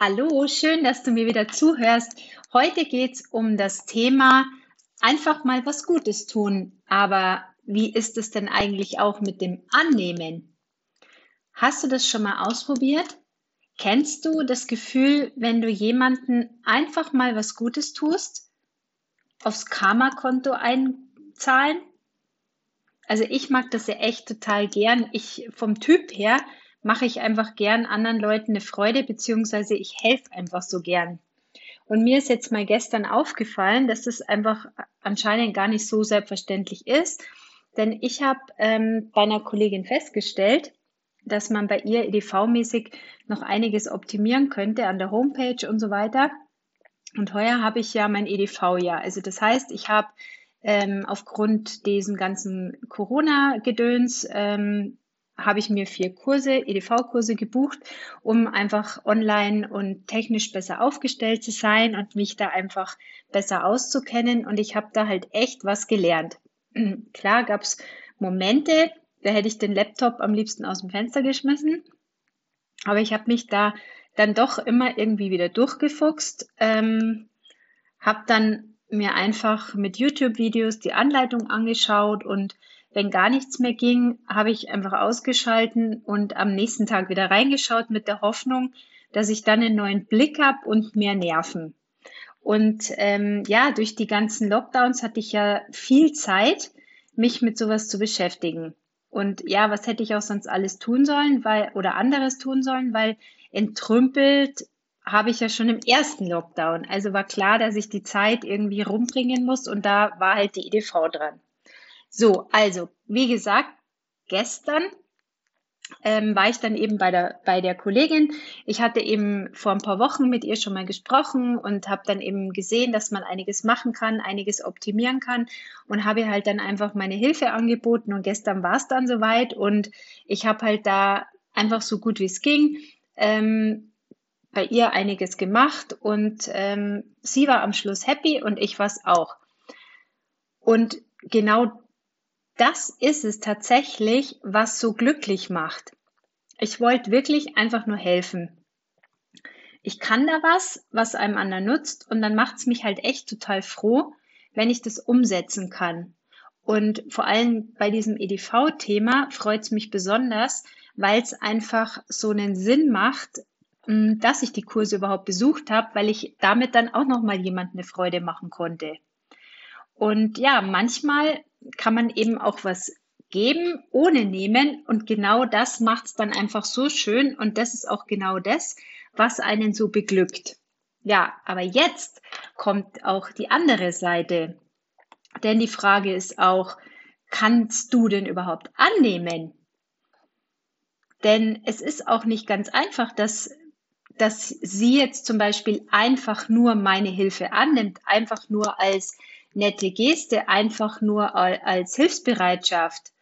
Hallo, schön, dass du mir wieder zuhörst. Heute geht es um das Thema einfach mal was Gutes tun. Aber wie ist es denn eigentlich auch mit dem Annehmen? Hast du das schon mal ausprobiert? Kennst du das Gefühl, wenn du jemanden einfach mal was Gutes tust, aufs Karma-Konto einzahlen? Also ich mag das ja echt total gern. Ich vom Typ her mache ich einfach gern anderen Leuten eine Freude, beziehungsweise ich helfe einfach so gern. Und mir ist jetzt mal gestern aufgefallen, dass es einfach anscheinend gar nicht so selbstverständlich ist. Denn ich habe ähm, bei einer Kollegin festgestellt, dass man bei ihr EDV-mäßig noch einiges optimieren könnte an der Homepage und so weiter. Und heuer habe ich ja mein EDV-Jahr. Also das heißt, ich habe ähm, aufgrund diesen ganzen Corona-Gedöns ähm, habe ich mir vier Kurse, EDV-Kurse gebucht, um einfach online und technisch besser aufgestellt zu sein und mich da einfach besser auszukennen. Und ich habe da halt echt was gelernt. Klar gab es Momente, da hätte ich den Laptop am liebsten aus dem Fenster geschmissen. Aber ich habe mich da dann doch immer irgendwie wieder durchgefuchst, ähm, habe dann mir einfach mit YouTube-Videos die Anleitung angeschaut und wenn gar nichts mehr ging, habe ich einfach ausgeschalten und am nächsten Tag wieder reingeschaut mit der Hoffnung, dass ich dann einen neuen Blick habe und mehr Nerven. Und ähm, ja, durch die ganzen Lockdowns hatte ich ja viel Zeit, mich mit sowas zu beschäftigen. Und ja, was hätte ich auch sonst alles tun sollen, weil oder anderes tun sollen, weil entrümpelt habe ich ja schon im ersten Lockdown. Also war klar, dass ich die Zeit irgendwie rumbringen muss und da war halt die EDV dran. So, also, wie gesagt, gestern ähm, war ich dann eben bei der, bei der Kollegin. Ich hatte eben vor ein paar Wochen mit ihr schon mal gesprochen und habe dann eben gesehen, dass man einiges machen kann, einiges optimieren kann und habe halt dann einfach meine Hilfe angeboten und gestern war es dann soweit und ich habe halt da einfach so gut wie es ging ähm, bei ihr einiges gemacht und ähm, sie war am Schluss happy und ich war es auch. Und genau das ist es tatsächlich, was so glücklich macht. Ich wollte wirklich einfach nur helfen. Ich kann da was, was einem anderen nutzt und dann macht es mich halt echt total froh, wenn ich das umsetzen kann. Und vor allem bei diesem EDV-Thema freut es mich besonders, weil es einfach so einen Sinn macht, hm, dass ich die Kurse überhaupt besucht habe, weil ich damit dann auch noch mal jemand eine Freude machen konnte. Und ja, manchmal kann man eben auch was geben ohne nehmen und genau das macht es dann einfach so schön und das ist auch genau das, was einen so beglückt. Ja, aber jetzt kommt auch die andere Seite, denn die Frage ist auch, kannst du denn überhaupt annehmen? Denn es ist auch nicht ganz einfach, dass, dass sie jetzt zum Beispiel einfach nur meine Hilfe annimmt, einfach nur als nette Geste einfach nur als Hilfsbereitschaft.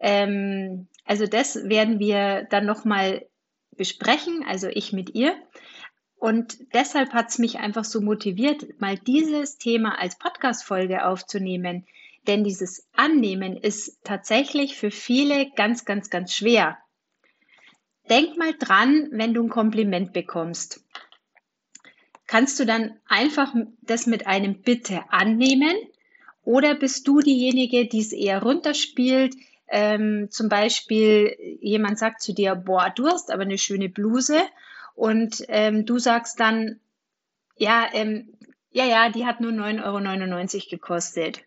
Ähm, also das werden wir dann nochmal besprechen, also ich mit ihr. Und deshalb hat es mich einfach so motiviert, mal dieses Thema als Podcast-Folge aufzunehmen. Denn dieses Annehmen ist tatsächlich für viele ganz, ganz, ganz schwer. Denk mal dran, wenn du ein Kompliment bekommst kannst du dann einfach das mit einem Bitte annehmen oder bist du diejenige, die es eher runterspielt? Ähm, zum Beispiel jemand sagt zu dir, boah, du hast aber eine schöne Bluse und ähm, du sagst dann, ja, ähm, ja, ja, die hat nur 9,99 Euro gekostet.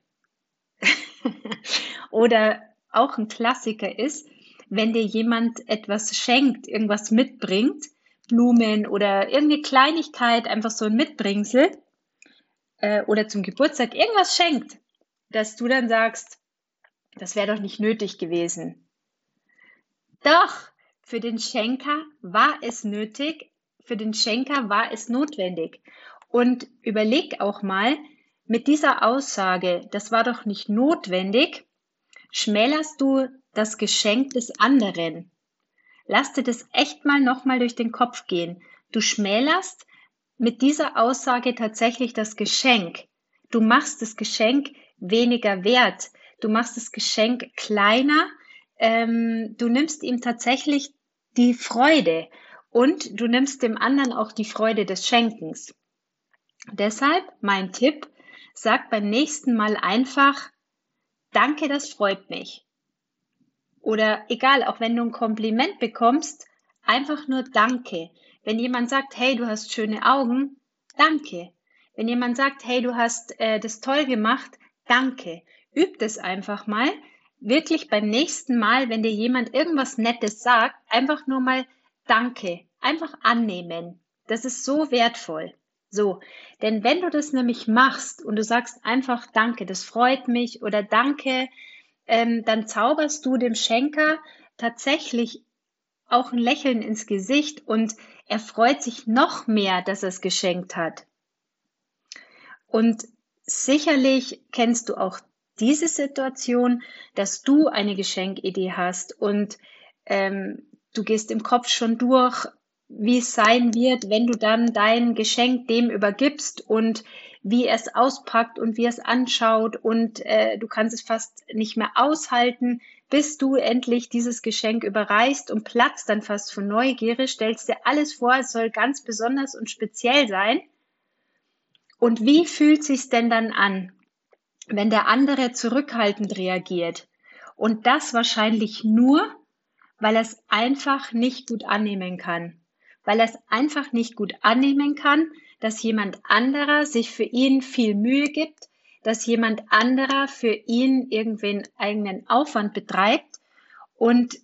oder auch ein Klassiker ist, wenn dir jemand etwas schenkt, irgendwas mitbringt, Blumen oder irgendeine Kleinigkeit, einfach so ein Mitbringsel äh, oder zum Geburtstag irgendwas schenkt, dass du dann sagst, Das wäre doch nicht nötig gewesen. Doch, für den Schenker war es nötig, für den Schenker war es notwendig. Und überleg auch mal, mit dieser Aussage, das war doch nicht notwendig, schmälerst du das Geschenk des anderen. Lass dir das echt mal nochmal durch den Kopf gehen. Du schmälerst mit dieser Aussage tatsächlich das Geschenk. Du machst das Geschenk weniger wert. Du machst das Geschenk kleiner. Ähm, du nimmst ihm tatsächlich die Freude und du nimmst dem anderen auch die Freude des Schenkens. Deshalb mein Tipp, sag beim nächsten Mal einfach, danke, das freut mich. Oder egal, auch wenn du ein Kompliment bekommst, einfach nur danke. Wenn jemand sagt, hey, du hast schöne Augen, danke. Wenn jemand sagt, hey, du hast äh, das toll gemacht, danke. Üb das einfach mal. Wirklich beim nächsten Mal, wenn dir jemand irgendwas Nettes sagt, einfach nur mal danke. Einfach annehmen. Das ist so wertvoll. So, denn wenn du das nämlich machst und du sagst einfach Danke, das freut mich oder Danke, ähm, dann zauberst du dem Schenker tatsächlich auch ein Lächeln ins Gesicht und er freut sich noch mehr, dass er es geschenkt hat. Und sicherlich kennst du auch diese Situation, dass du eine Geschenkidee hast und ähm, du gehst im Kopf schon durch, wie es sein wird, wenn du dann dein Geschenk dem übergibst und wie er es auspackt und wie er es anschaut und äh, du kannst es fast nicht mehr aushalten, bis du endlich dieses Geschenk überreichst und platzt dann fast von Neugierde, stellst dir alles vor, es soll ganz besonders und speziell sein. Und wie fühlt sich's denn dann an, wenn der andere zurückhaltend reagiert? Und das wahrscheinlich nur, weil er es einfach nicht gut annehmen kann. Weil er es einfach nicht gut annehmen kann, dass jemand anderer sich für ihn viel Mühe gibt, dass jemand anderer für ihn irgendwen eigenen Aufwand betreibt. Und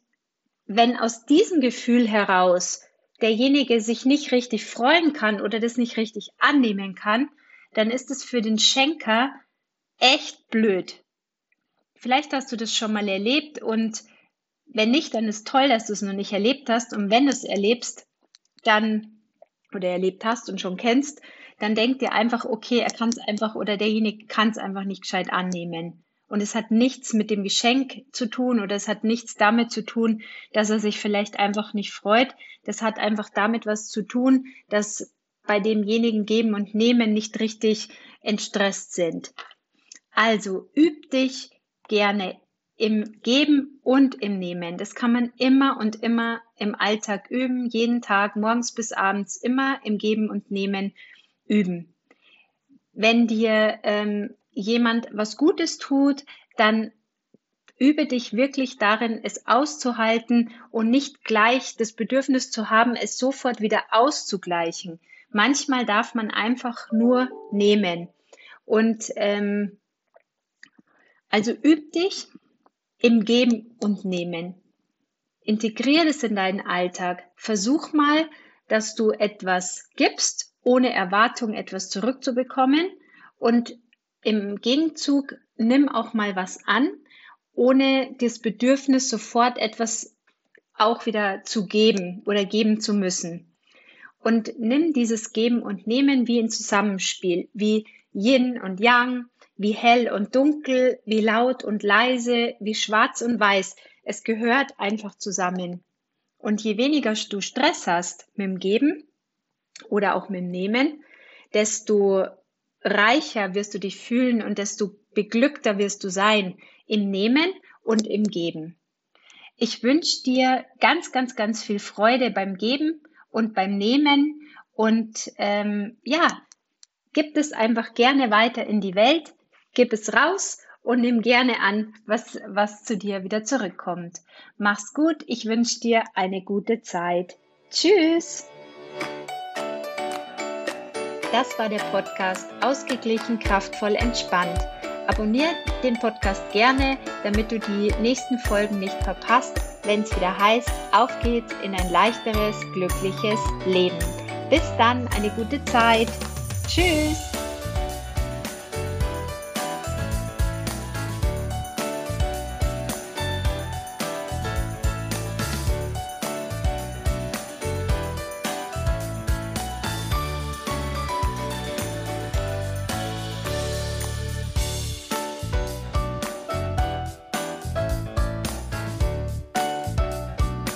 wenn aus diesem Gefühl heraus derjenige sich nicht richtig freuen kann oder das nicht richtig annehmen kann, dann ist es für den Schenker echt blöd. Vielleicht hast du das schon mal erlebt und wenn nicht, dann ist toll, dass du es noch nicht erlebt hast. Und wenn du es erlebst, dann oder erlebt hast und schon kennst, dann denkt dir einfach, okay, er kann es einfach oder derjenige kann es einfach nicht gescheit annehmen. Und es hat nichts mit dem Geschenk zu tun oder es hat nichts damit zu tun, dass er sich vielleicht einfach nicht freut. Das hat einfach damit was zu tun, dass bei demjenigen Geben und Nehmen nicht richtig entstresst sind. Also üb dich gerne im Geben und im Nehmen. Das kann man immer und immer im Alltag üben, jeden Tag, morgens bis abends, immer im Geben und Nehmen üben. Wenn dir ähm, jemand was Gutes tut, dann übe dich wirklich darin, es auszuhalten und nicht gleich das Bedürfnis zu haben, es sofort wieder auszugleichen. Manchmal darf man einfach nur nehmen. Und ähm, also üb dich im Geben und Nehmen. Integriere es in deinen Alltag. Versuch mal, dass du etwas gibst, ohne Erwartung etwas zurückzubekommen. Und im Gegenzug nimm auch mal was an, ohne das Bedürfnis, sofort etwas auch wieder zu geben oder geben zu müssen. Und nimm dieses Geben und Nehmen wie ein Zusammenspiel, wie Yin und Yang, wie hell und dunkel, wie laut und leise, wie schwarz und weiß. Es gehört einfach zusammen. Und je weniger du Stress hast mit dem Geben oder auch mit dem Nehmen, desto reicher wirst du dich fühlen und desto beglückter wirst du sein im Nehmen und im Geben. Ich wünsche dir ganz, ganz, ganz viel Freude beim Geben und beim Nehmen und ähm, ja, gib es einfach gerne weiter in die Welt gib es raus und nimm gerne an, was, was zu dir wieder zurückkommt. Mach's gut, ich wünsche dir eine gute Zeit. Tschüss! Das war der Podcast Ausgeglichen, kraftvoll, entspannt. Abonniert den Podcast gerne, damit du die nächsten Folgen nicht verpasst, wenn es wieder heißt, auf geht's in ein leichteres, glückliches Leben. Bis dann, eine gute Zeit. Tschüss!